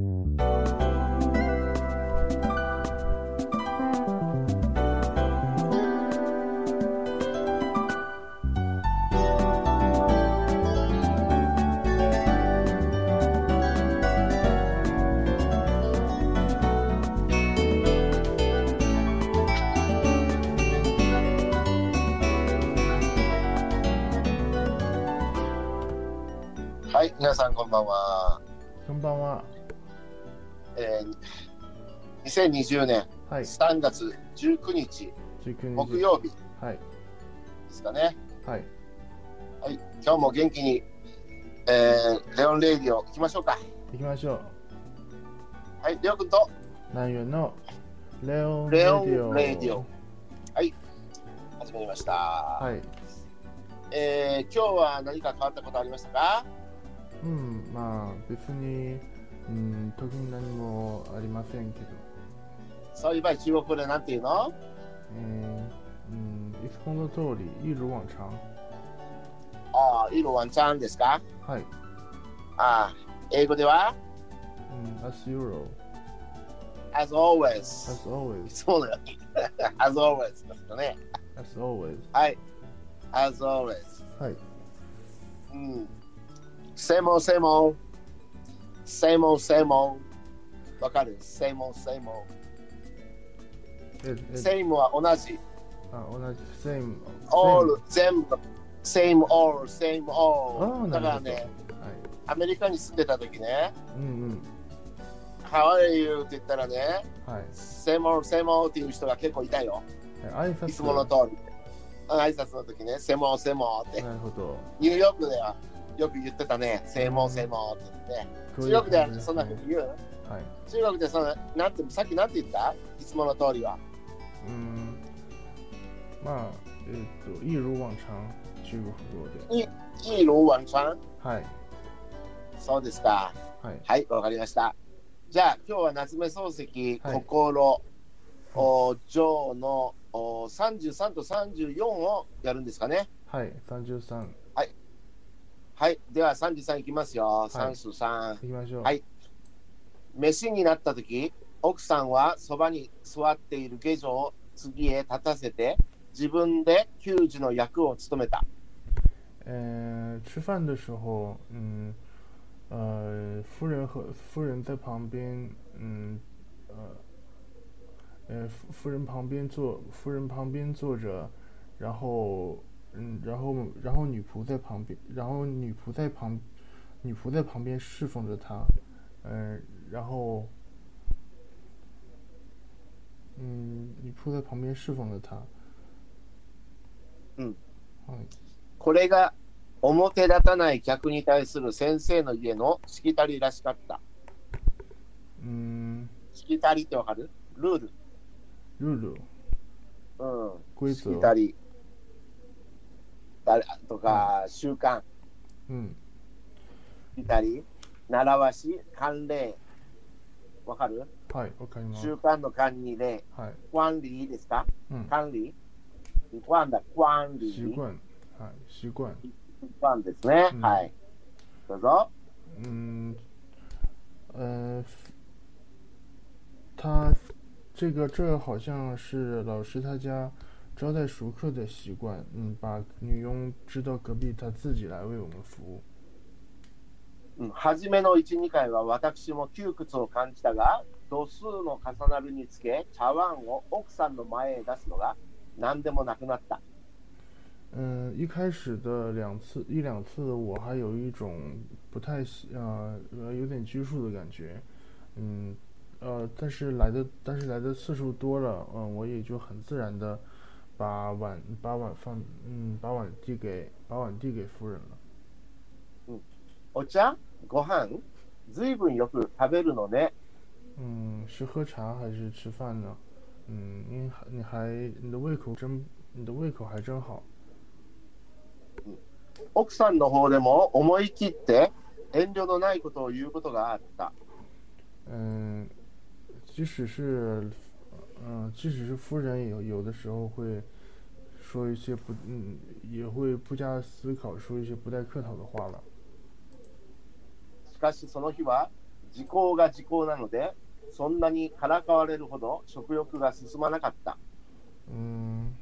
は2020年はい。3月19日19日。木曜日ではい。すかね。はい。はい、今日も元気に、えー、レオンレイディオ行きましょうか。行きましょう。はい、レオ君と南園のレオンレディオ。レディオ始めました。はい。えー、今日は何か変わったことありましたか？うん、まあ別に、うん、特に何もありませんけど、そういえば中国語でなんて言うのえー、うん、いつもの通り、一如往常。ああ、イロワンちゃんですかはい。ああ、英語ではうん、as usual, as always。as い always, つものよ as always ですかね。as always. はい。as always。はい。うん。same old, same old. same old, same old. わかる ?same old, same old. え、え、same は同じ。あ、同じ、same, all 全部。same all, same あ all. ーだからね、はい。アメリカに住んでた時ね、うんうん。How are you? って言ったらね、はい。same old, same old っていう人が結構いたよ。え挨拶いつもの通り。挨拶の時ね、same old, same old って。なるほど。ニューヨークではよく言ってたね、same old, same old って言って。中国ではそんなふうに言う？はい。中国でそのなんてさっきなんて言った？いつもの通りは。うん。まあ、えっと、一如往常、中国語で。いいローワンちゃん？はい。そうですか。はい。はい、わかりました。じゃあ今日は夏目漱石、はい心、おジョーのお33と34をやるんですかね？はい。33。はい、では33いきますよ。い33。行きましょう。はい飯になった時、奥さんはそばに座っている下女を次へ立たせて、自分で給仕の役を務めた。呃，吃饭的时候，嗯，呃，夫人和夫人在旁边，嗯，呃，呃，夫夫人旁边坐，夫人旁边坐着，然后，嗯，然后，然后女仆在旁边，然后女仆在旁，女仆在旁边侍奉着他，嗯、然后， 嗯，女仆在旁边侍奉着他，嗯，はい。これが表立たない客に対する先生の家のしきたりらしかった。嗯，しきたりってわかるルール。日ルうん。规しき，たり。だとか、習慣。嗯。しきたり。習わし、慣例。わかるはい、わかります。習慣の慣に例。はい。慣理ですか？うん。慣理慣だ、慣理。習慣。はい。習慣。慣ですね。うんはい。どうぞ。嗯，呃，他这个这好像是老师他家招待熟客的习惯。嗯，把女佣支到隔壁，他自己来为我们服务。うん初めの1、2回は私も窮屈を感じたが、度数の重なるにつけ、茶碗を奥さんの前へ出すのが何でもなくなった。嗯，一开始的两次一两次，我还有一种不太喜呃呃有点拘束的感觉。嗯，呃，但是来的但是来的次数多了，嗯，我也就很自然的把碗把碗放嗯把碗递给把碗递给夫人了。お茶ご飯ずいぶんよく食べるのね。 嗯，是喝茶还是吃饭呢？嗯，你还你还你的胃口真你的胃口还真好。奥さんの方でも思い切って遠慮のないことを言うことがあった。嗯，即使是，嗯、即使是夫人有有的时候会说一些不，嗯，也会不加思考说一些不带客套的话了。しかしその日は 時効が時効なので、そんなにからかわれるほど食欲が進まなかった。うん。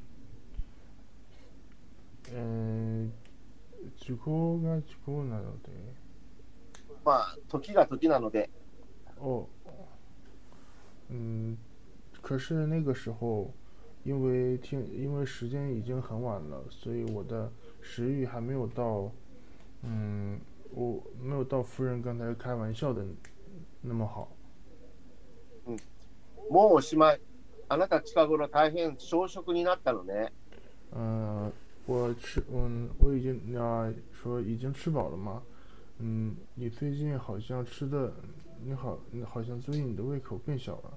えー、時効が時効なので？まあ、時が時なので、哦，嗯，可是那个时候，因为天，因为时间已经很晚了，所以我的食欲还没有到，嗯，我没有到夫人刚才开玩笑的那么好。もうおしまい。あなた近頃大変小食になったのね。嗯、我吃，嗯，我已经啊、说已经吃饱了吗？嗯，你最近好像吃的，你好，你好像最近你的胃口变小了。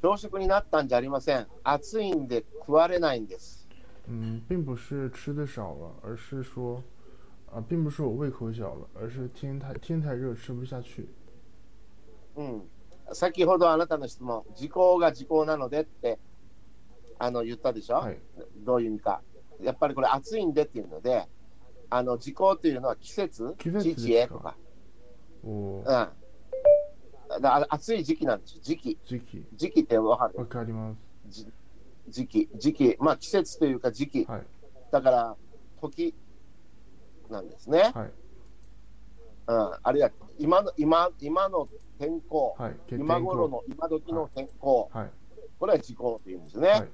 小食になったんじゃありません。暑いんで食われないんです。嗯，并不是吃的少了，而是说， 啊，并不是我胃口小了，而是天太天太热吃不下去。うん。先ほどあなたの質問、時効が時効なのでってあの言ったでしょ、はい。どういう意味か。やっぱりこれ暑いんでっていうので、あの時効というのは季節、季節ですか？時へとか。我うん。だ暑い時期なんですよ。時期。時期時期ってわかる？わかります。じ時期。時期。まあ季節というか時期。はいだから時なんですね。はいうん。あるいは今の今今の天候。はい。天今頃候の今時の天候。はいこれは時効というんですね。はい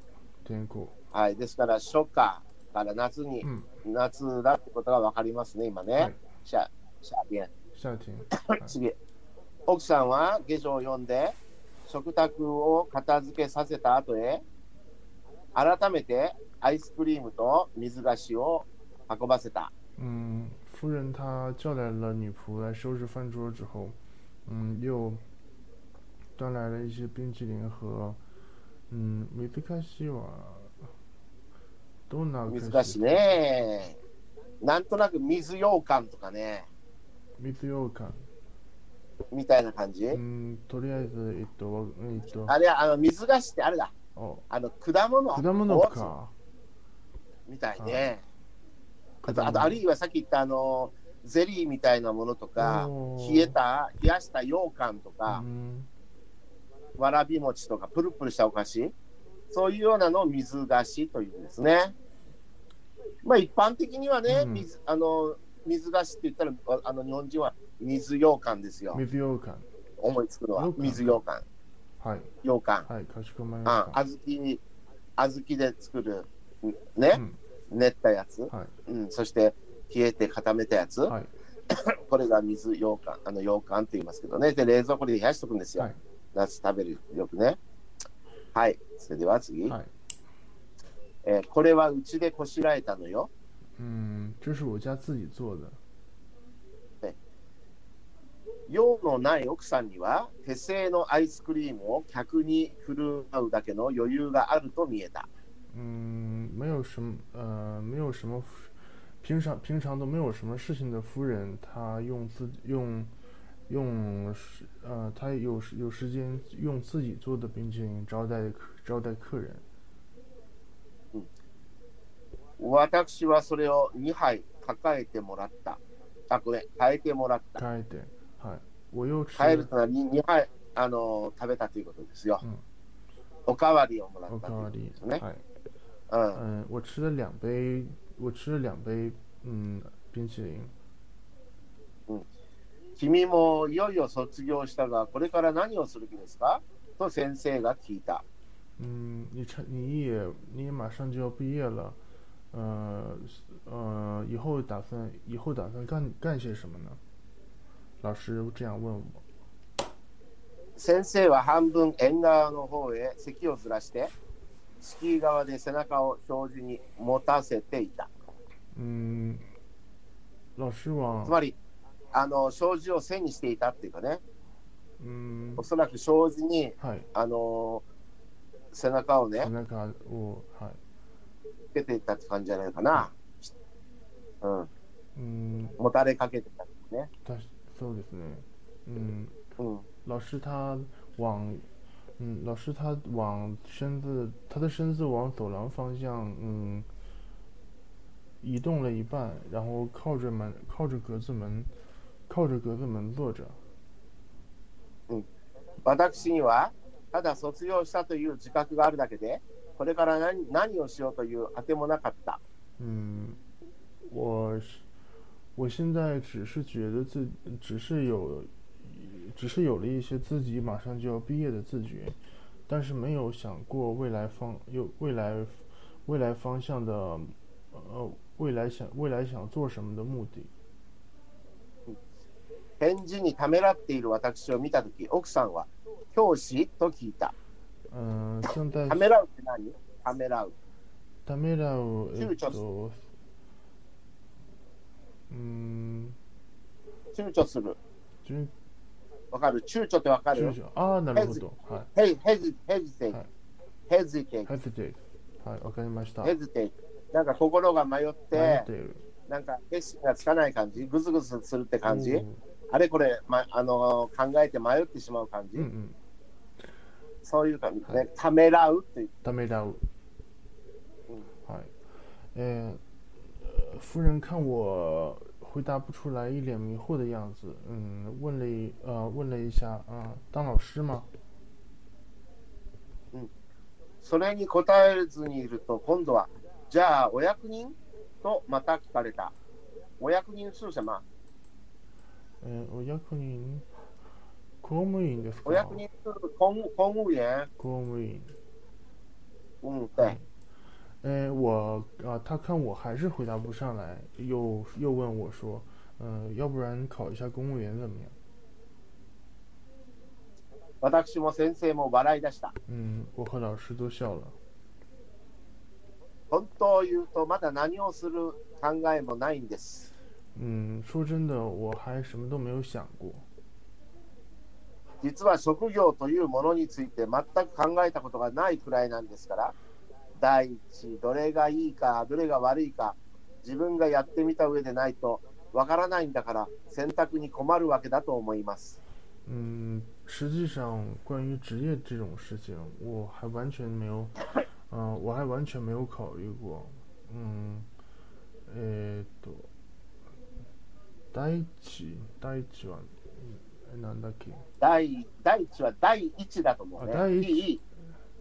天候。はい、ですから初夏から夏に、うん。夏だってことが分かりますね、今ね。はいシャシャビエン夏天。はい次、奥さんは下女を読んで、食卓を片付けさせた後へ、改めてアイスクリームと水菓子を運ばせた。嗯，夫人她叫来了女仆来收拾饭桌之后，嗯，又端来了一些冰淇淋和嗯水菓子はどんな水菓子ね。なんとなく水羊羹とかね、水羊羹。みたいな感じ？うん、とりあえず、えっと、わえっと、あれ、あの水菓子ってあれだ。おあの果物。果物か。みたいね。あとあるいはさっき言ったあのゼリーみたいなものとか冷えた冷やした羊羹とかう、ん、わらび餅とかプルプルしたお菓子そういうようなのを水菓子というんですね。まあ一般的にはね、うん水あの水菓子って言ったらああの日本人は水羊羹ですよ。水羊羹。思いつくのは水羊羹はい、羊羹。はい、かしこまりあまし小豆小豆で作るた。ね、うん、練ったやつ、はい、うん、そして冷えて固めたやつ、はい、これが水羊羹、あの羊羹って言いますけどね。で、冷蔵庫で冷やしとくんですよ。はい夏食べるよくね。はい。それでは次。はい。えーこれはうちでこしらえたのよ。嗯，这是我家自己做的。用のない奥さんには手製のアイスクリームを客に振る舞うだけの余裕があると見えた。嗯，没有什么，呃，没有什么，平常平常都没有什么事情的夫人，她用自用用时呃，她有时有时间用自己做的冰淇淋招待客招待客人。私はそれを2杯抱えてもらった。あ、これ、変えてもらった。変えて、はい。我又吃了変えるというのは 2, 杯、あの食べたということですよ。うんおかわりをもらっおたということかわりですね。はい。うん嗯，我吃了两杯，我吃了两杯，嗯，冰淇淋。君もいよいよ卒業したが、これから何をする気ですかと先生が聞いた。嗯，你成你也你也马上就要毕业了，呃呃，以后打算以后打算干干些什么呢？老师这样问我。先生は半分縁側の方へ席をずらして、 スキー側で背中を障子に持たせていた。嗯，老师つ往まり、あの障子を背にしていたっていうかね、嗯おそらく障子にはい。あの背中をね背、中をはい。つけていったって感じじゃないかな。うん、嗯，もたれかけてたんですね。他そうですね。嗯，うん、老师他往嗯，老师他往身子他的身子往走廊方向嗯移动了一半，然后靠着门靠着格子门 靠着格子门坐着。私にはただ卒業したという自覚があるだけで、これから何何をしようというあてもなかった。嗯，我是我现在只是觉得自只是有 只是有了一些自己马上就要毕业的自觉，但是没有想过未来方有未来未来方向的呃未来想未来想做什么的目的。返事にためらっている私を見たとき、奥さんは教師と聞いた。嗯，正在ためらうって何ためらう。ためらうえ躊躇っとうん躊躇する。順 わかる？躊躇ってわかる？ああなるほど。はい。ヘジテイい。hesitate はいわかりました。ヘジテイなんか心が迷っ、てなんか決心がつかない感じ、ぐずぐずするって感じ、うんあれこれ、ま、あの考えて迷ってしまう感じ、うんうん。そういう感じ。ね、はい。ためらうっていう。ためらう。嗯はい。呃夫人看我回答不出来，一脸迷惑的样子，嗯，问了一呃问了一下，啊、当老师吗？それに答えずにいると、今度は、じゃあ、お役人とまた聞かれた。お役人是什么呃，お役人、公務員ですか？お役人是公務公務員。公務員。嗯，对。 呃，我啊、他看我还是回答不上来，又又问我说，呃，要不然考一下公务员怎么样？私も先生も笑い出した。嗯，我和老师都笑了。本当を言うと、まだ何をする考えもないんです。嗯，说真的，我还什么都没有想过。実は職業というものについて全く考えたことがないくらいなんですから、 第一、どれがいいか、どれが悪いか、自分がやってみた上でないとわからないんだから、選択に困るわけだと思います。嗯，实际上关于职业这种事情，我还完全没有，嗯、我还完全没有考虑过。嗯，えーっと、第一、第一は、えなんだっけ？第第一は第一だと思うね。あ第一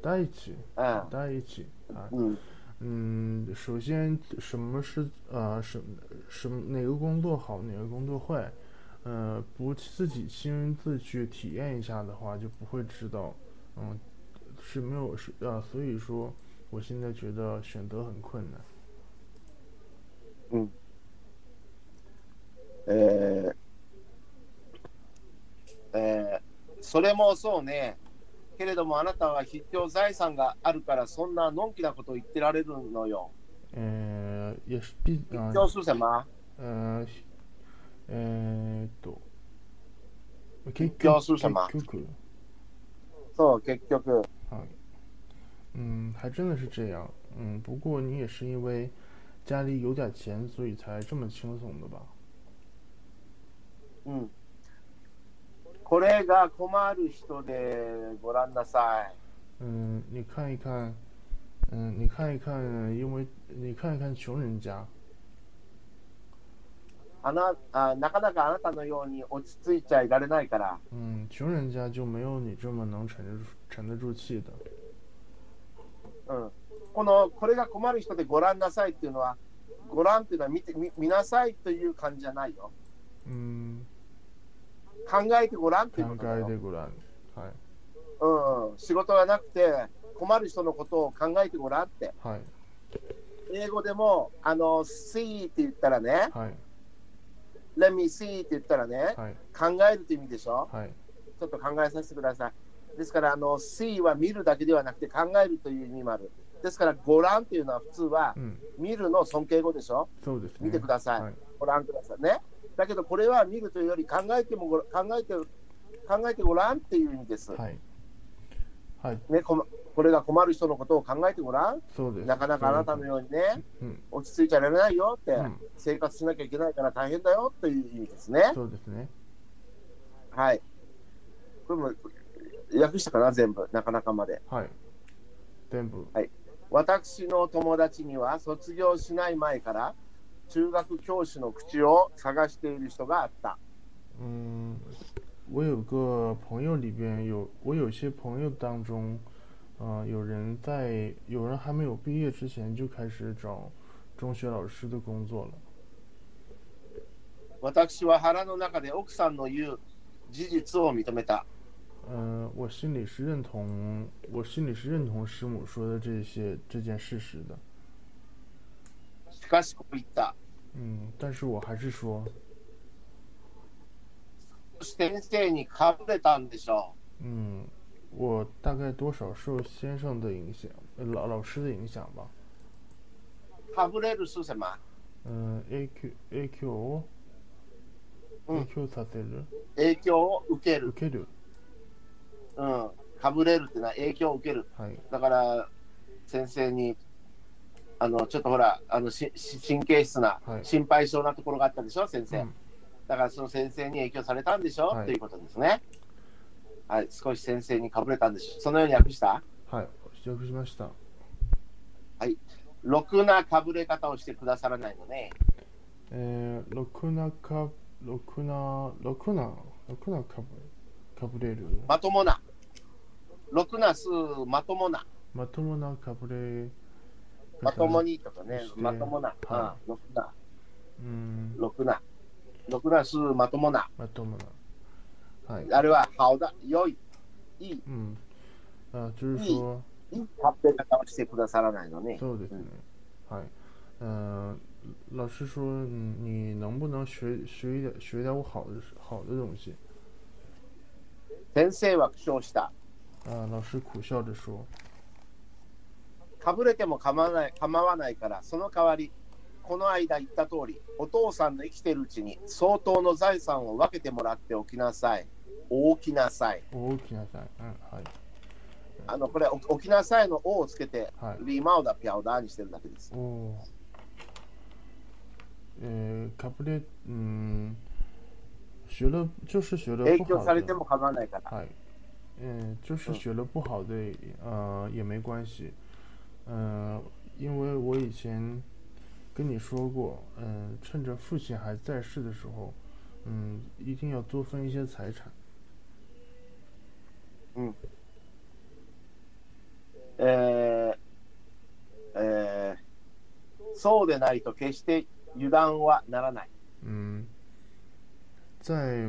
第一，うん第一，啊，うん嗯，首先什么是呃什什么哪个工作好，哪个工作坏，呃，不自己亲自去体验一下的话，就不会知道，嗯，是没有是呃，所以说我现在觉得选择很困难。うんえーえーそれもそうね。 けれどもあなたは必要財産があるからそんなのんきなことを言ってられるのよ。呃，也是必要是什么呃えーっと結要是什么結局そう、結局。はい，嗯，还真的是这样。嗯，不过你也是因为家里有点钱，所以才这么轻松的吧？うん。これが困る人でごらんなさい。嗯，你看一看，嗯，你看一看，因为你看一看穷人家，あなあなかなかあなたのように落ち着いちゃいられないから。嗯，穷人家就没有你这么能沉得住沉得住气的。うん、このこれが困る人でご覧なさいっていうのは、ご覧っていうのは見て見見なさいという感じじゃないよ。嗯，考えてごらんっていう考。えてごらん。はいうん、仕事がなくて困る人のことを考えてごらんって。はい英語でも、あの、see って言ったらね、はい let me see って言ったらね、はい考えるって意味でしょ？はいちょっと考えさせてください。ですから、あの、see は見るだけではなくて考えるという意味もある。ですから、ご覧っていうのは普通はうん見るの尊敬語でしょ？そうですね。見てくださいはいご覧くださいね？だけど、これは見るというより考えてもご考えて考えてごらんっていう意味です。はいはいね、ここれが困る人のことを考えてごらん。そうです。なかなかあなたのうようにね、うん落ち着いちゃいられないよって、うん生活しなきゃいけないから大変だよという意味ですね。そうですね。はい。これも訳したかな、全部、なかなかまで。はい。全部。私の友達には卒業しない前から中学教師の口を探している人があった。我有个朋友里边有，我有些朋友当中，呃，有人在，有人还没有毕业之前就开始找中学老师的工作了。私は腹の中で奥さんの言う事実を認めた。嗯、我心里是认同，我心里是认同师母说的这些这件事实的。しかしこう言った。嗯，但是我还是说，先生にかぶれたんでしょ嗯，我大概多少受先生的影响，呃老老师的影响吧。う。かぶれるすせま。嗯，A Q A Q をうん A Q させる影響を受ける。受ける。うん。かぶれるっていうのは影響を受ける。はい。だから、先生に、あの、ちょっとほら、あの、しし神経質な、はい心配性なところがあったでしょ、先生。うんだから、その先生に影響されたんでしょ、はいということですね。はい、少し先生にかぶれたんでしょ？そのように訳した？はい。訳しました。ろくなかぶれ方をしてくださらないのね。えー、ろくなか、ろくな、ろくな、ろくなかぶかぶれる。まともな。ろくな数、まともな。まともなかぶれ方。まとも。にとかねまともな。はうんろくな。うん、ろくな。ろくな数、まともな。まともな。はい。あれは、好だ、良い、いい、嗯，啊，就是说，いいかぶれ方をしてくださらないのね。そうですね。はい。嗯、老师说，嗯你能不能学学一点学点我好的好的东西？先生は苦笑した。啊，老师苦笑着说，かぶれても構わない構わないから、その代わり、この間言った通り、お父さんの生きてるうちに相当の財産を分けてもらっておきなさい。大きなさい。大きなさい。うん、はい。あの、これ、おおきなさいの「お」をつけて、はい。リーマウダ、ピャウダーにしてるだけです。おお。呃，卡布列，嗯，学了就是学了影響されて，も構わないから。嗨，嗯，就是嗯学了不好的，呃，也没关系，嗯、因为我以前跟你说过，嗯、趁着父亲还在世的时候，嗯，一定要多分一些财产，えーえーそうでないと決して油断はならない。嗯，在，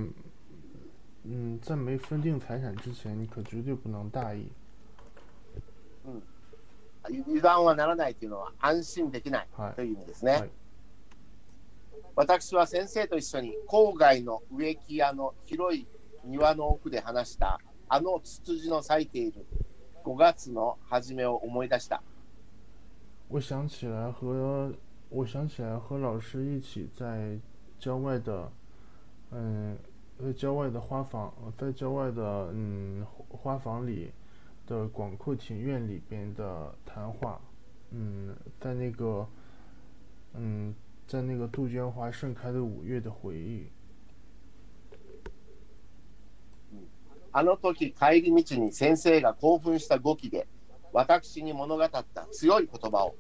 嗯，在没分定财产之前，你可绝对不能大意， 油断はならないというのは安心できないはいという意味ですね。はい私は先生と一緒に郊外の植木屋の広い庭の奥で話したあのツツジの咲いている5月の初めを思い出した。我想起来和我想起来和老师一起在郊外的，嗯，在郊外的花房，呃在郊外的嗯花房里的广阔庭院里边的谈话，嗯，在那个嗯在那个杜鹃花盛开的五月的回忆，あの時帰り道に先生が興奮した語気で私に物語った強い言葉を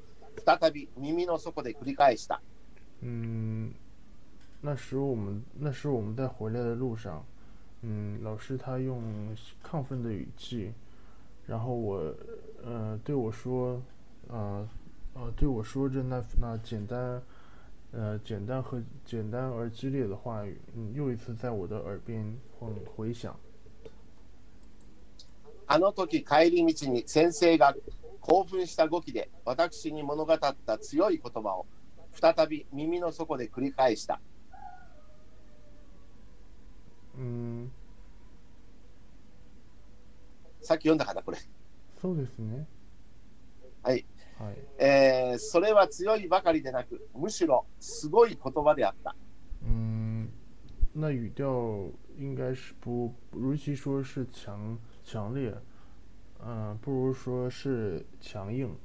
再び耳の底で繰り返した。嗯，那时我们那时我们在回来的路上，嗯，老师他用亢奋的语气， 然后我，呃，对我说，呃，呃，对我说着那那简单，呃，简单和简单而激烈的话语，嗯，又一次在我的耳边回回响。あの時帰り道に先生が興奮した語気で私に物語った強い言葉を再び耳の底で繰り返した。嗯， さっき読んだかな、これ。そうですね。はい。はい。えーそれは強いばかりでなく、むしろすごい言葉であった。嗯，那语调应该是不，与其说是强强烈，嗯、不如说是强硬。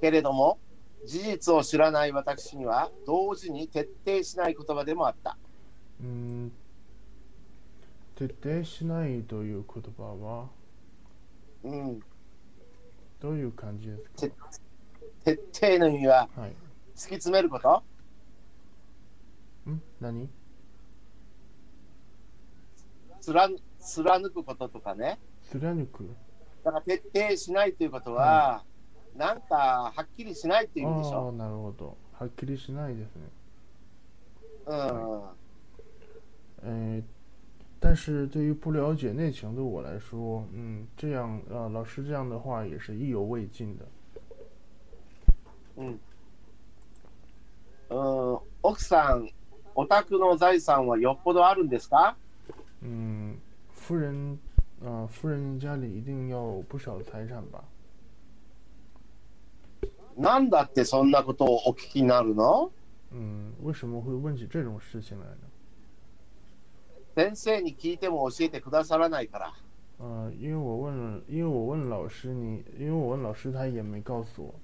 けれども、事実を知らない私には、同時に徹底しない言葉でもあった。嗯，徹底しないという言葉はうん、どういう感じですか？徹底の意味ははい。突き詰めること？ん、何？貫貫くこととかね。貫く？だから徹底しないということは、なんかはっきりしないっていう意味でしょ？なるほど。はっきりしないですね。うん。呃，但是对于不了解内情的我来说，嗯，这样呃，老师这样的话也是意犹未尽的。うん。うん。奥さん、お宅の財産はよっぽどあるんですか嗯，夫人，呃，夫人家里一定要有不少财产吧？なんだってそんなことをお聞きになるの嗯，为什么会问起这种事情来呢？ 先生に聞いても教えてくださらないから。呃，因为我问了，因为我问老师你，因为我问老师他也没告诉我。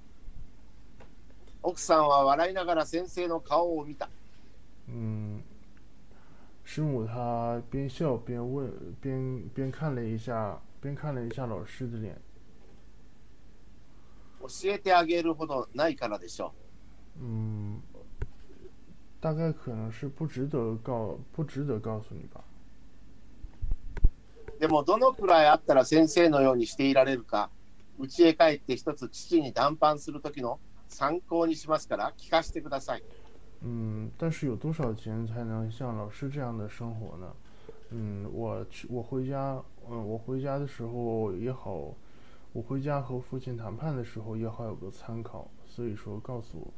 奥さんは笑いながら先生の顔を見た。嗯，师母她边笑边问，边边看了一下，边看了一下老师的脸。教えてあげるほどないからでしょ嗯，大概可能是不值得告，不值得告诉你吧。う。でもどのくらいあったら先生のようにしていられるか、家へ帰って一つ父に談判するときの参考にしますから聞かせてください。嗯，但是有多少钱才能像老师这样的生活呢？嗯，我去，我回家，嗯，我回家的时候也好，我回家和父亲谈判的时候也好有个参考，所以说告诉我。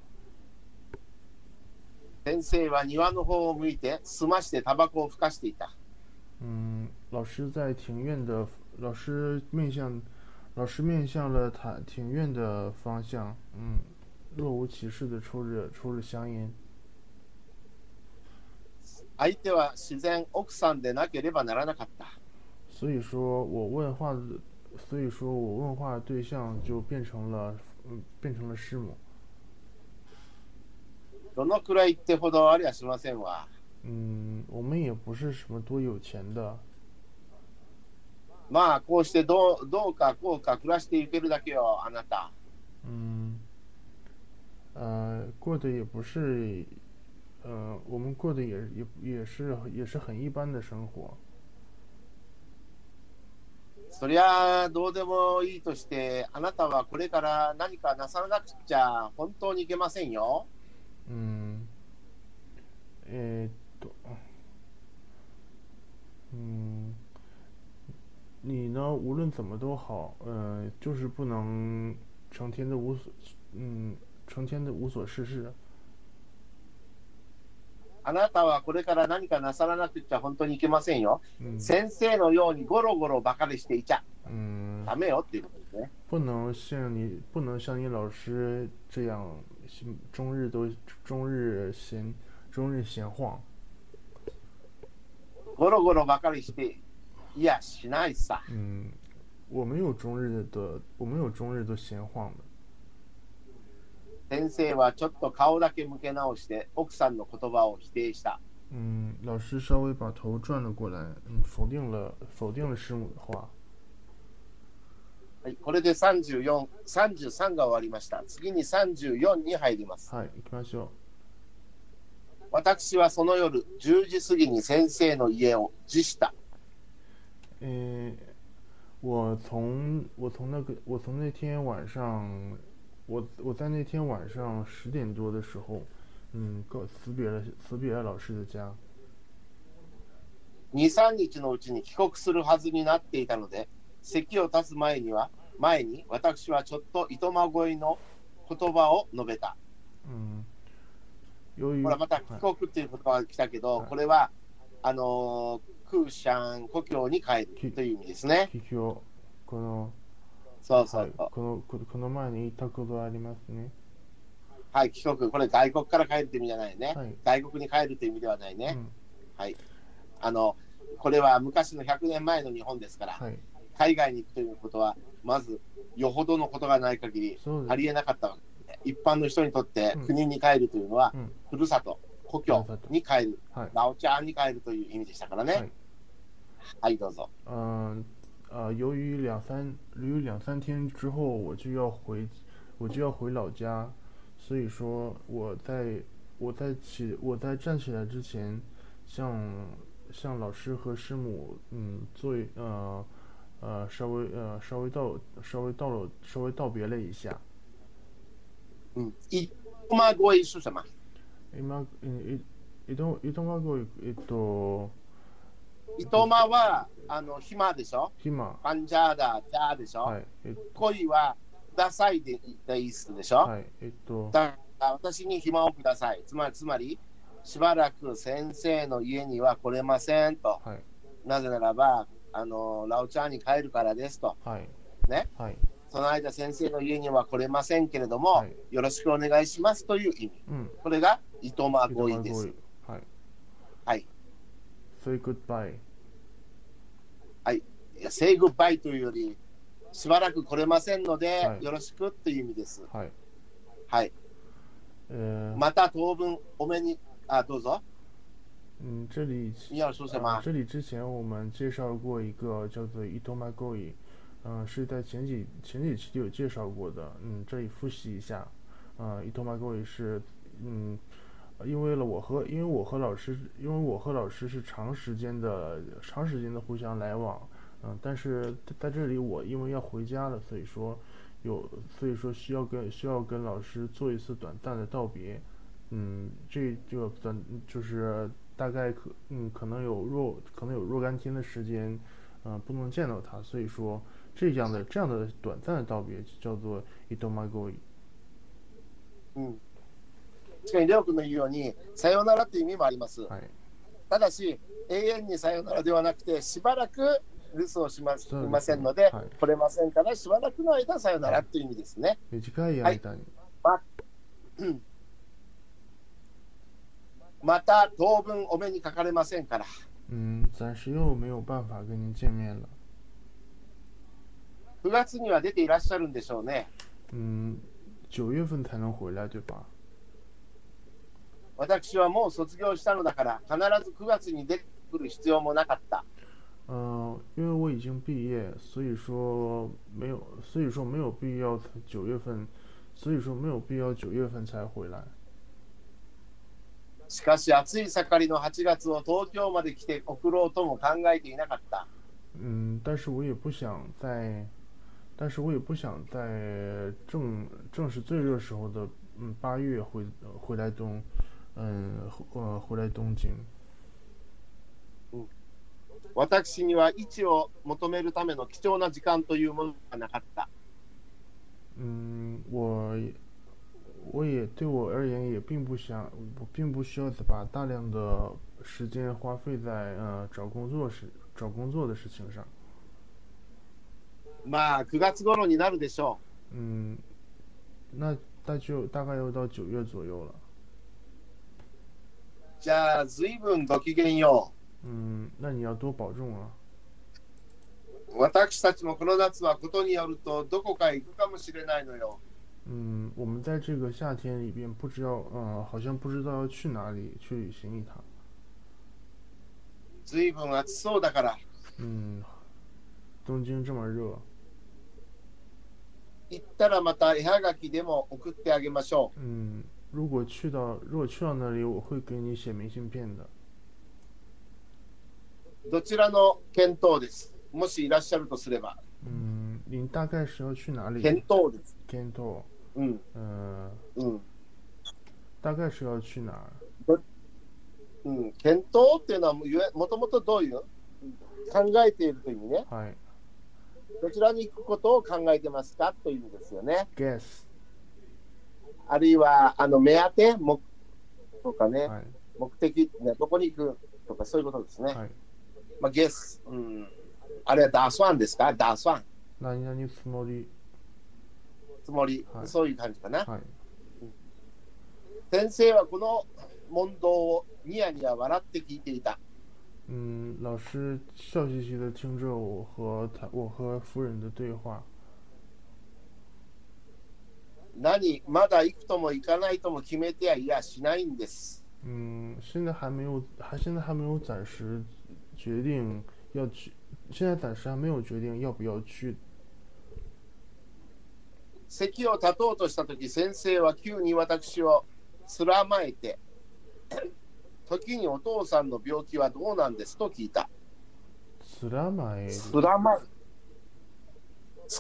先生は庭の方を向いて、済ましてタバコをふかしていた。嗯，老师在庭院的，老师面向，老师面向了他庭院的方向，嗯，若无其事的抽着抽着香烟。相手は自然奥さんでなければならなかった。所以说我问话的，所以说我问话的对象就变成了，嗯，变成了师母。どのくらいってほどありゃしませんわ。嗯，我们也不是什么多有钱的，まあ、こうしてどうどうかこうか暮らしていけるだけよ、あなた。嗯，呃，过得也不是，呃，我们过得也也也是也是很一般的生活。そりゃあどうでもいいとして、あなたはこれから何かなさらなくちゃ本当にいけませんよ。嗯，えーっと，嗯，你呢，无论怎么都好，呃，就是不能成天的无所，嗯，成天的无所事事。あなたはこれから何かなさらなくちゃ本当にいけませんよ。嗯先生のようにゴロゴロばかりしていちゃ。嗯，ダメよっていうことですね。不能像你，不能像你老师这样，终日都终日闲，终日闲晃。ゴロゴロばかりして、いや、しないさ。嗯，我没有终日的，我没有终日都闲晃的。先生はちょっと顔だけ向け直して、奥さんの言葉を否定した。嗯，老师稍微把头转了过来，嗯，否定了否定了师母的话。 はい、これで34、33が終わりました。次に34に入ります。はい、行きましょ私はその夜、10時過ぎに先生の家を辞した。う。诶，我从我从那个我从那天晚上，我我在那天晚上十点多的时候，嗯，告辞别了辞别了老师的家。2、3日のうちに帰国するはずになっていたので、席を立つ前には、前に私はちょっといとま声の言葉を述べた。嗯，由于ほら、また帰国っていう言葉が来たけど、これは、あのー、クーシャン故郷に帰るという意味ですね。帰郷このそうそはいうそう。このここの前に言ったことありますね。はい、帰国。これ外国から帰るという意味じゃないね。はい。外国に帰るという意味ではないね。うんあの、これは昔の100年前の日本ですから、はい。海外に行くということは、まず、よほどのことがない限り。ありえなかったわけで一般の人にとってうん国に帰るというのは、うんふるさと、故郷に帰る、はい。ラオチャーに帰るという意味でしたからね。はいはい、どうぞ。嗯呃，由于两三由于两三天之后我就要回我就要回老家，所以说我在我在起我在站起来之前，向向老师和师母嗯做一呃呃稍微呃稍微道稍微道了稍微道别了一下。うん。いとまごい是什么？今うんいいといとまごいえっといとまは、あの、暇でしょ？今パンジャーダ、ジャーでしょ、はい。えっ恋は、くださいででいいでしょ、とはい。えっと。だ私に暇をください。つまり、つまり、しばらく先生の家には来れませんと。はい。なぜならば、あの、ラオちゃんに帰るからですと。はいねはいその間、先生の家には来れませんけれども、はいよろしくお願いしますという意味。うんこれが、いとまいとごいです。はいはい。say goodbye いや、say goodbye というより、しばらく来れませんので、はいよろしくという意味です。はいはい。呃また当分お目に、あ、どうぞ。嗯这里你要说什么？呃这里之前我们介绍过一个叫做 Itomagoi，嗯、是在前几前几期有介绍过的，嗯，这里复习一下，呃，Itomagoi 是，嗯，因为了我和因为我和老师，因为我和老师是长时间的长时间的互相来往，嗯、但是在在这里我因为要回家了，所以说有所以说需要跟需要跟老师做一次短暂的道别，嗯，这这个短就是大概可嗯可能有若可能有若干天的时间，嗯、不能见到他，所以说这样的这样的短暂的道别就叫做 itomagoi。うん。確かに、レオ君の言うように、さよならという意味もあります。はいただし、永遠にさよならではなくて、しばらく留守をしますそうですねいませんので、はい来れませんから、しばらくの間、さよならという意味ですね。短い間に、はいまあた当分お目にかかれませんから、嗯，暂时又没有办法跟您见面了。9月には出ていらっしゃるんでしょうね。嗯，九月份才能回来，对吧？私はもう卒業したのだから、必ず9月に出てくる必要もなかった。嗯、因为我已经毕业，所以说没有，所以说没有必要九月份，所以说没有必要九月份才回来。しかし、暑い盛りの8月を東京まで来て送ろうとも考えていなかった。嗯，但是我也不想在，但是我也不想在正正是最热时候的嗯八月回回来东，嗯呃回来东京。私には位置を求めるための貴重な時間というものがなかった。嗯，我也我也对我而言也并不想，我并不需要把大量的时间花费在呃找工作事找工作的事情上。まあ、9月頃になるでしょ嗯，那那就大概要到九月左右了。う。じゃあ、ずいぶんごきげんよ嗯，那你要多保重啊。う。私たちもこの夏はことによるとどこかへ行くかもしれないのよ。 嗯，我们在这个夏天里边不知道，嗯，好像不知道要去哪里去旅行一趟。ずいぶん暑そうだから、嗯，东京这么热，行ったらまた絵はがきでも送ってあげましょ嗯，如果去到如果去到那里，我会给你写明信片的。う。どちらの検討です。もしいらっしゃるとすれば。嗯，您大概是要去哪里？検討です。 Kento，う ん。呃，うん。大概是要去哪儿？うん、検討っていうのはもともとどういう？考えているという意味ね。はいどちらに行くことを考えてますかという意味ですよね。，guess，あるいは、あの、目当て目とかね、はい目的、ね、どこに行くとかそういうことですね。はい。まあ、ゲス。うん。あれはダースワンですか？ダースワン。何々つもり？つもり、はいそういう感じかな。はい。先生はこの問答をニヤニヤ笑って聞いていた。嗯，老师笑嘻嘻的听着我和他我和夫人的对话。何、まだ行くとも行かないとも決めてはいやしないんです。嗯，现在还没有，还现在还没有暂时决定要去，现在暂时还没有决定要不要去。席を立とうとしたとき、先生は急に私をつらまえて、時にお父さんの病気はどうなんですと聞いた。捕まえる。つらま、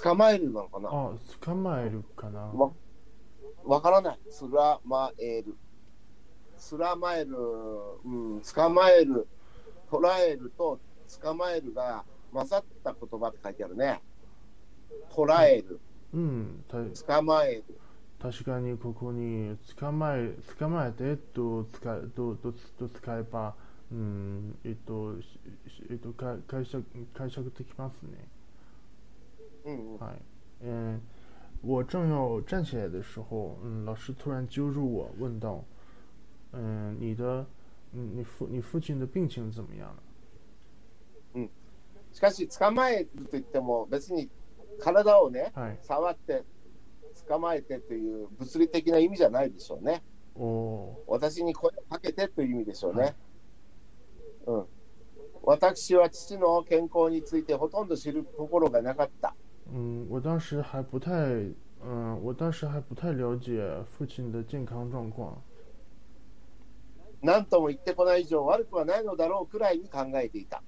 捕まえるなのかな？あ、捕まえるかな。わわからない。つらまえる。つらまえる、うん、捕まえる、捉えると捕まえるが混ざった言葉って書いてあるね。捉える、うん、た捕まえる。確かにここに捕まえ捕まえてと使えととと使えば、嗯，えっとしえっと解解釈解釈できますね。うんうん、嗨，嗯，我正要站起来的时候，嗯，老师突然揪住我，问道：“嗯，你的，嗯，你父你父亲的病情怎么样？了しかし、捕まえると言っても、別に体をね、？”はい。触って捕まえてという物理的な意味じゃないでしょうね。お私に声をかけてという意味でしょうね。はいうん。私は父の健康についてほとんど知るところがなかった。嗯，我当时还不太，嗯，我当时还不太了解父亲的健康状况。何とも言ってこない以上悪くはないのだろうくらいに考えていた。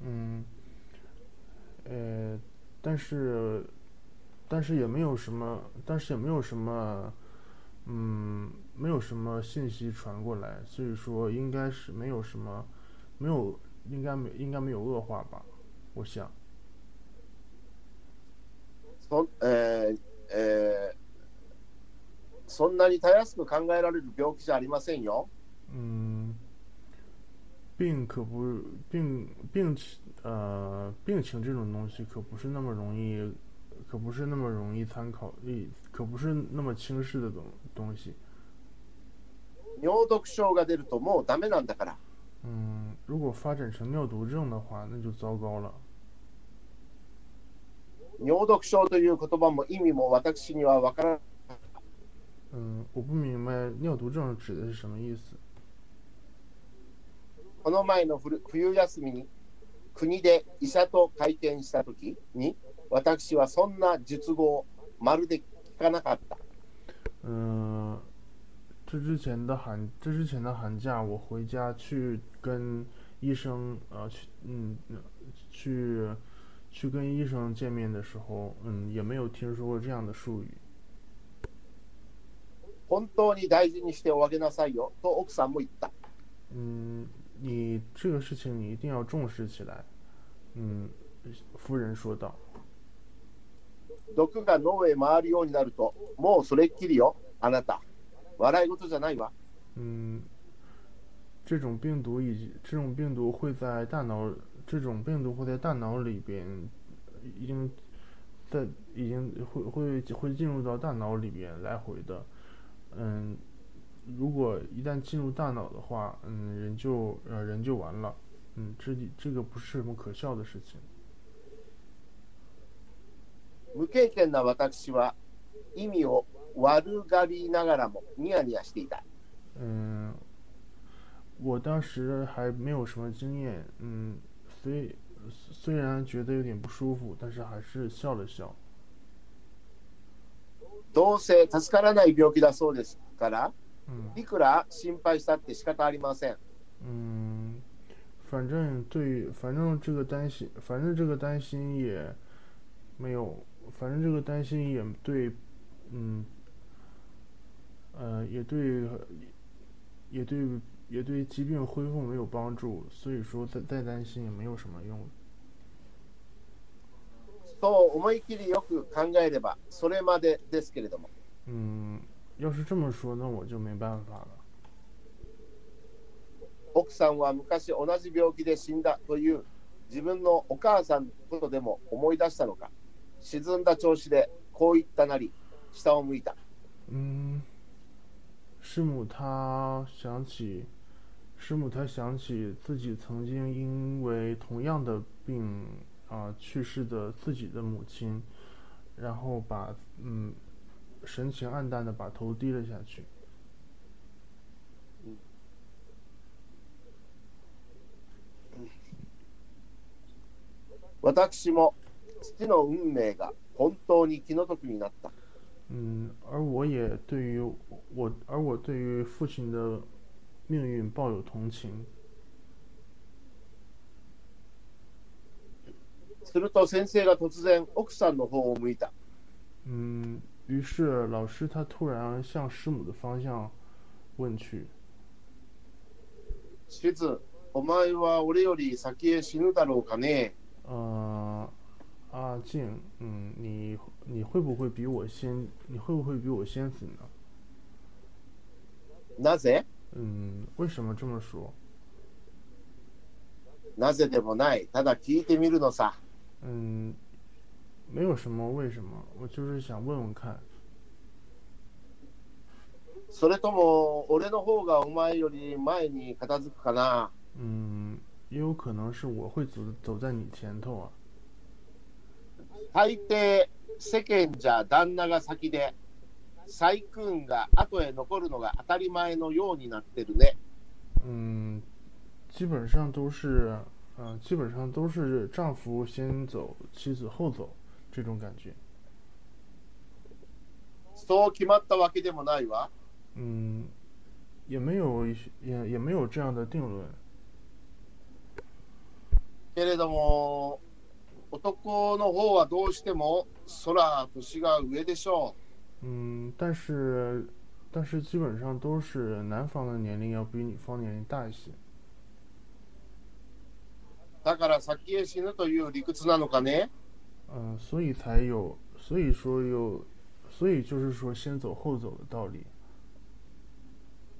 嗯，呃，但是，但是也没有什么，但是也没有什么，嗯，没有什么信息传过来，所以说应该是没有什么，没有，应该没，应该没有恶化吧，我想。そ,、えーえーそんなにたやすく考えられる病気じゃありませんよ。嗯， 病可不病病情呃病情这种东西可不是那么容易，可不是那么容易参考，一可不是那么轻视的东东西。尿毒症が出るともうダメなんだから。嗯，如果发展成尿毒症的话，那就糟糕了。尿毒症という言葉も意味も私には分からない。嗯，我不明白尿毒症指的是什么意思。 この前の冬冬休みに国で医者と会見したときに私はそんな術後をまるで聞かなかった。嗯，这之前的寒这之前的寒假，我回家去跟医生呃去嗯呃去去跟医生见面的时候，嗯，也没有听说过这样的术语。本当に大事にしておあげなさいよと奥さんも言った。嗯，你这个事情你一定要重视起来。嗯，夫人说道。毒が脳へ回るようになるともうそれっきりよ、あなた。笑い事じゃないわ。嗯，这种病毒已经，这种病毒会在大脑，这种病毒会在大脑里边，已经在已经会会会进入到大脑里边来回的。嗯， 如果一旦进入大脑的话，嗯，人就呃人就完了。嗯，这这个不是什么可笑的事情。無経験な私は意味を悪がりながらもニヤニヤしていた。嗯，我当时还没有什么经验，嗯，虽虽然觉得有点不舒服，但是还是笑了笑。どうせ助からない病気だそうですから、嗯 いくら心配したって仕方ありません。嗯，反正对，反正这个担心，反正这个担心也没有，反正这个担心也对，嗯，呃，也对，也对，也对疾病恢复没有帮助，所以说再再担心也没有什么用。そう思い切りよく考えればそれまでですけれども、嗯，要是这么说，那我就没办法了。奥さんは昔同じ病気で死んだという自分のお母さんのことでも思い出したのか、沈んだ調子でこう言ったなり、下を向いた。嗯，师母她想起，师母她想起自己曾经因为同样的病啊、去世的自己的母亲，然后把嗯 神情黯淡的把头低了下去。私も父の運命が本当に気の毒になった。嗯，而我也对于我，而我对于父亲的 命运抱有同情。すると先生が突然奥さんの方を向いた。嗯， 于是老师他突然向师母的方向问去。しず、お前は俺より先へ死ぬだろうかね呃，阿静，嗯，你你会不会比我先？你会不会比我先死呢？なぜ嗯，为什么这么说？なぜでもない。ただ聞いてみるのさ。嗯， 没有什么为什么，我就是想问问看。それとも、俺の方がお前より前に片付くかな？嗯，也有可能是我会走走在你前头啊。大抵、世間じゃ旦那が先で、細君が後へ残るのが当たり前のようになってるね。嗯，基本上都是，嗯、基本上都是丈夫先走，妻子后走，这种感觉。そう決まったわけでもないわ。嗯，也没有也也没有这样的定论。けれども、男の方はどうしても、そら年が上でしょ嗯，但是但是基本上都是男方的年龄要比女方年龄大一些。う。だから先へ死ぬという理屈なのかね嗯，所以才有，所以说有，所以就是说先走后走的道理。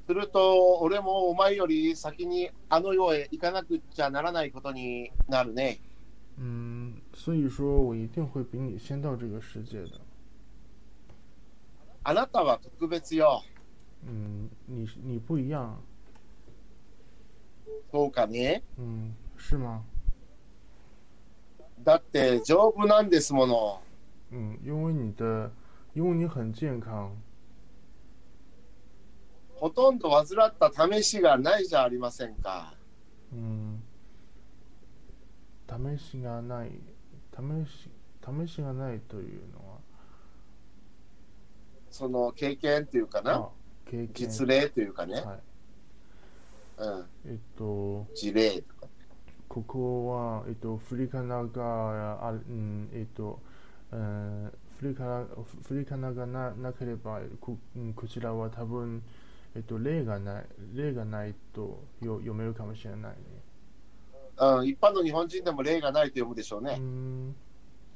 すると、俺もお前より先にあの世へ行かなくちゃならないことになるね。嗯，所以说我一定会比你先到这个世界的。あなたは特別よ。嗯，你你不一样。そうかね嗯，是吗？ だって丈夫なんですもの。嗯，因为你的，因为你很健康。ほとんど患った試しがないじゃありませんか。嗯，試しがない、試し試しがないというのは、その経験というかな、あ、経験。実例というかね、はい。うん、えっと。事例とか。ここは、えっと、振り仮名がある、うん、えっと、うん、振り仮名振り仮名がななければこ、うん、こちらは多分、えっと、例がない、例がないとよ読めるかもしれないね。うん、一般の日本人でも例がないと読むでしょうね。嗯，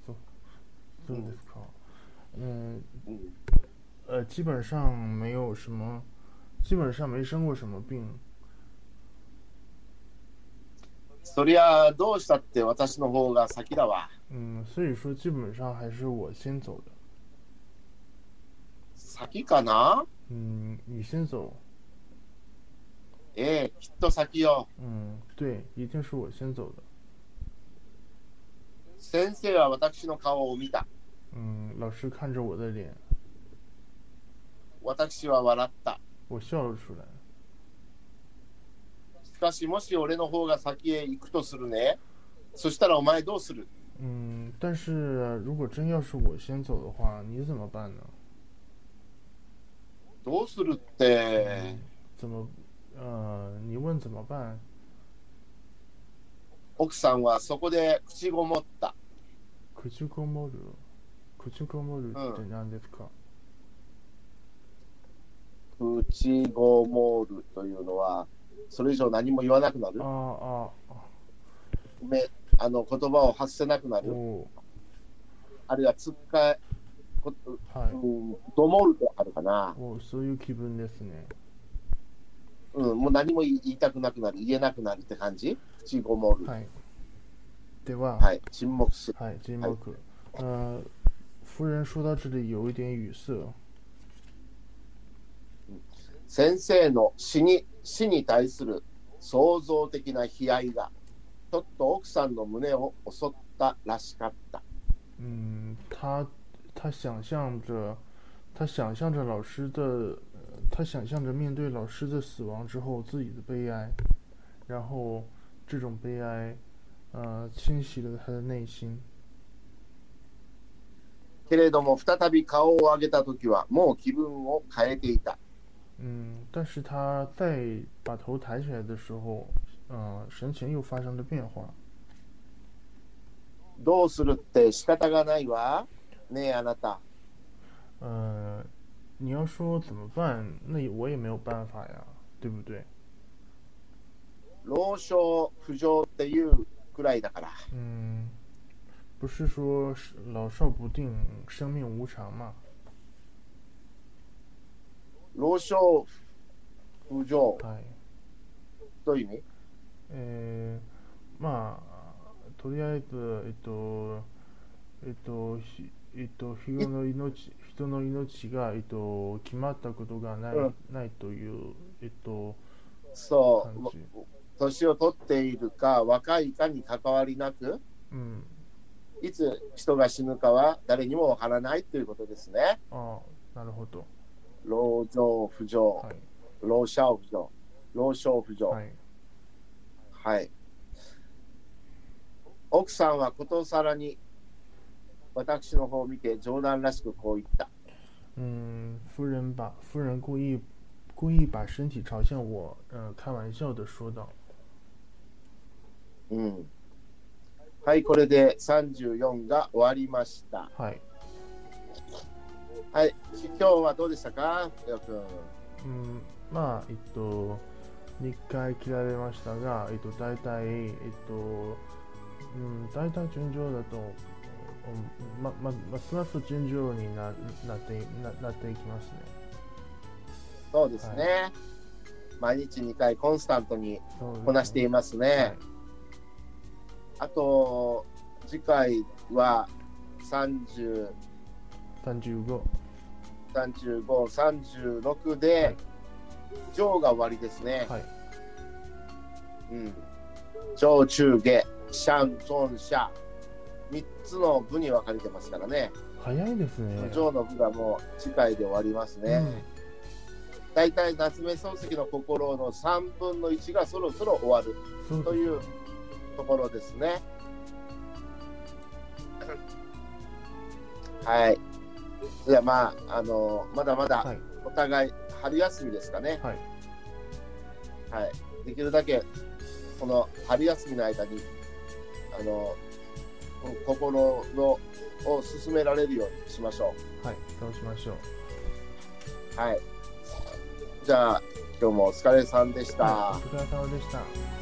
そうそうですか。嗯，うん呃，基本上没有什么，基本上没生过什么病。そりゃどうしたって私の方が先だわ。嗯，所以说基本上还是我先走的。先かな？嗯，你先走。ええきっと先よ。嗯，对，一定是我先走的。先生は私の顔を見た。嗯，老师看着我的脸，私は笑った。我笑了出来。しかしもし俺の方が先へ行くとするね。そしたらお前どうする？嗯，但是如果真要是我先走的话，你怎么办呢？どうするって、怎么？呃，你问怎么办？奥さんはそこで口ごもった。口こもる？口こもるって何ですか？口ごもるというのは、それ以上何も言わなくなるあ。めあの言葉を発せなくなあ、る。おあるいはつっかこはい。うん、どもるとあるかな。おそういう気分ですね。うん、もう何も言いたくなくなる、言えなくなるって感じ？口ごもる。はい。では、はい、沈黙する。はい、金默。呃，夫人说到这里有一点语塞。先生の死に死に対する創造的な悲哀が、ちょっと奥さんの胸を襲ったらしかった。嗯，他他想象着，他想象着老师的，呃他想象着面对老师的死亡之后自己的悲哀，然后这种悲哀，呃，侵袭了他的内心。けれども、再び顔を上げたときは、もう気分を変えていた。嗯，但是他在把头抬起来的时候，嗯、神情又发生了变化。どうするって仕方がないわ。ねえ、あなた。呃，你要说怎么办，那也我也没有办法呀，对不对？老少不常っていうくらいだから。嗯，不是说是老少不定，生命无常嘛？ 老少不常はい。という意味？えー、まあとりあえずえっとえっとひえっと人の命人の命がえっと決まったことがない、うんないというえっとそう。年を取っているか若いかに関わりなくうん。いつ人が死ぬかは誰にもわからないということですねああ、なるほど。老少不常、はい。老少不常老少不常はい。はい。奥さんはことさらに私の方を見て冗談らしくこう言った。嗯，夫人把夫人故意故意把身体朝向我，呃，开玩笑的说道。うん。はい、これで34が終わりました。はい。はい、今日はどうでしたか？よくん。うん、まあ、えっと、2回切られましたが、えっと、大体、えっと、うん、大体順調だと、うんま、ま、ますます順調にななってななっていきますね。そうですね。毎日2回コンスタントにこなしていますね。はいあと、次回は30、35。35、36で、はい上が終わりですね。はい。うん。上中下、シャン、ゾン、シャ。3つの部に分かれてますからね。早いですね。上の部がもう次回で終わりますね。大体夏目漱石の心の3分の1がそろそろ終わるというところですね。はい。じゃあまあ、あのまだまだはい。お互い春休みですかね。はい。はい。できるだけ、この春休みの間に、あの、心のを進められるようにしましょはい。そうしましょう。う。はい。じゃあ、今日もお疲れさんでした。はいお疲れ様でした。